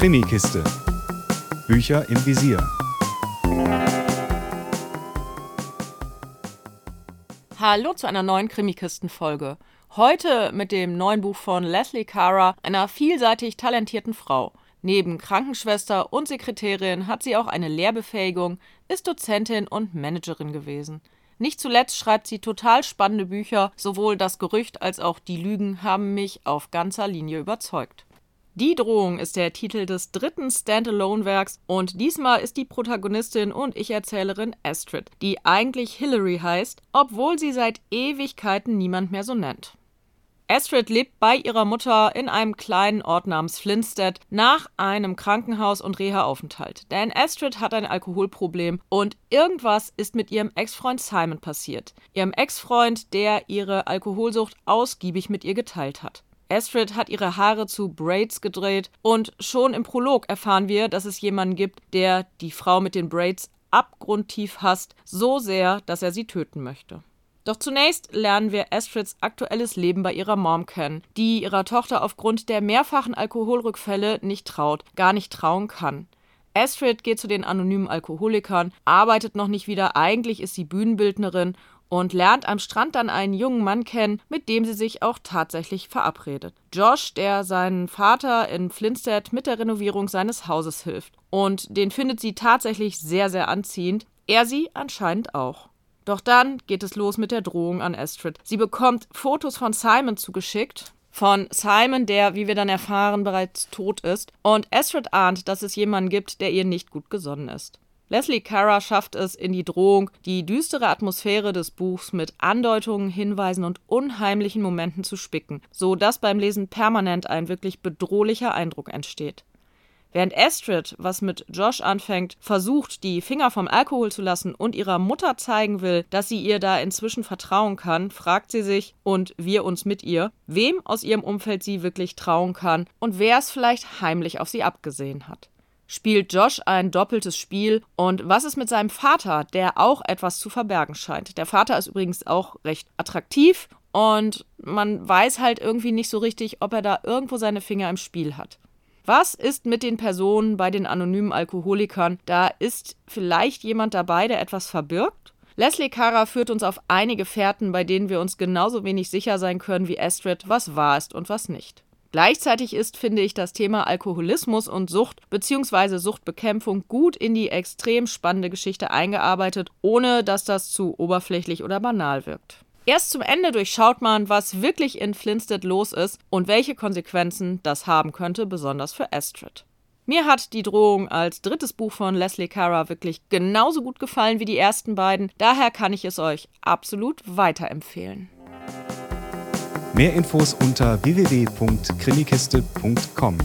Krimikiste. Bücher im Visier. Hallo zu einer neuen Krimikisten-Folge. Heute mit dem neuen Buch von Leslie Cara, einer vielseitig talentierten Frau. Neben Krankenschwester und Sekretärin hat sie auch eine Lehrbefähigung, ist Dozentin und Managerin gewesen. Nicht zuletzt schreibt sie total spannende Bücher, sowohl das Gerücht als auch die Lügen haben mich auf ganzer Linie überzeugt. Die Drohung ist der Titel des dritten Standalone-Werks und diesmal ist die Protagonistin und Ich-Erzählerin Astrid, die eigentlich Hillary heißt, obwohl sie seit Ewigkeiten niemand mehr so nennt. Astrid lebt bei ihrer Mutter in einem kleinen Ort namens Flintstead nach einem Krankenhaus- und Reha-Aufenthalt. Denn Astrid hat ein Alkoholproblem und irgendwas ist mit ihrem Ex-Freund Simon passiert. Ihrem Ex-Freund, der ihre Alkoholsucht ausgiebig mit ihr geteilt hat. Astrid hat ihre Haare zu Braids gedreht und schon im Prolog erfahren wir, dass es jemanden gibt, der die Frau mit den Braids abgrundtief hasst, so sehr, dass er sie töten möchte. Doch zunächst lernen wir Astrids aktuelles Leben bei ihrer Mom kennen, die ihrer Tochter aufgrund der mehrfachen Alkoholrückfälle nicht traut, gar nicht trauen kann. Astrid geht zu den anonymen Alkoholikern, arbeitet noch nicht wieder, eigentlich ist sie Bühnenbildnerin und lernt am Strand dann einen jungen Mann kennen, mit dem sie sich auch tatsächlich verabredet. Josh, der seinen Vater in Flintstead mit der Renovierung seines Hauses hilft. Und den findet sie tatsächlich sehr, sehr anziehend. Er sie anscheinend auch. Doch dann geht es los mit der Drohung an Astrid. Sie bekommt Fotos von Simon zugeschickt. Von Simon, der, wie wir dann erfahren, bereits tot ist. Und Astrid ahnt, dass es jemanden gibt, der ihr nicht gut gesonnen ist. Leslie Cara schafft es in die Drohung, die düstere Atmosphäre des Buchs mit Andeutungen, Hinweisen und unheimlichen Momenten zu spicken, so dass beim Lesen permanent ein wirklich bedrohlicher Eindruck entsteht. Während Astrid, was mit Josh anfängt, versucht, die Finger vom Alkohol zu lassen und ihrer Mutter zeigen will, dass sie ihr da inzwischen vertrauen kann, fragt sie sich und wir uns mit ihr, wem aus ihrem Umfeld sie wirklich trauen kann und wer es vielleicht heimlich auf sie abgesehen hat. Spielt Josh ein doppeltes Spiel und was ist mit seinem Vater, der auch etwas zu verbergen scheint? Der Vater ist übrigens auch recht attraktiv und man weiß halt irgendwie nicht so richtig, ob er da irgendwo seine Finger im Spiel hat. Was ist mit den Personen bei den anonymen Alkoholikern? Da ist vielleicht jemand dabei, der etwas verbirgt? Leslie Cara führt uns auf einige Fährten, bei denen wir uns genauso wenig sicher sein können wie Astrid, was wahr ist und was nicht. Gleichzeitig ist, finde ich, das Thema Alkoholismus und Sucht bzw. Suchtbekämpfung gut in die extrem spannende Geschichte eingearbeitet, ohne dass das zu oberflächlich oder banal wirkt. Erst zum Ende durchschaut man, was wirklich in Flintstead los ist und welche Konsequenzen das haben könnte, besonders für Astrid. Mir hat die Drohung als drittes Buch von Leslie Cara wirklich genauso gut gefallen wie die ersten beiden, daher kann ich es euch absolut weiterempfehlen. Mehr Infos unter www.krimikiste.com.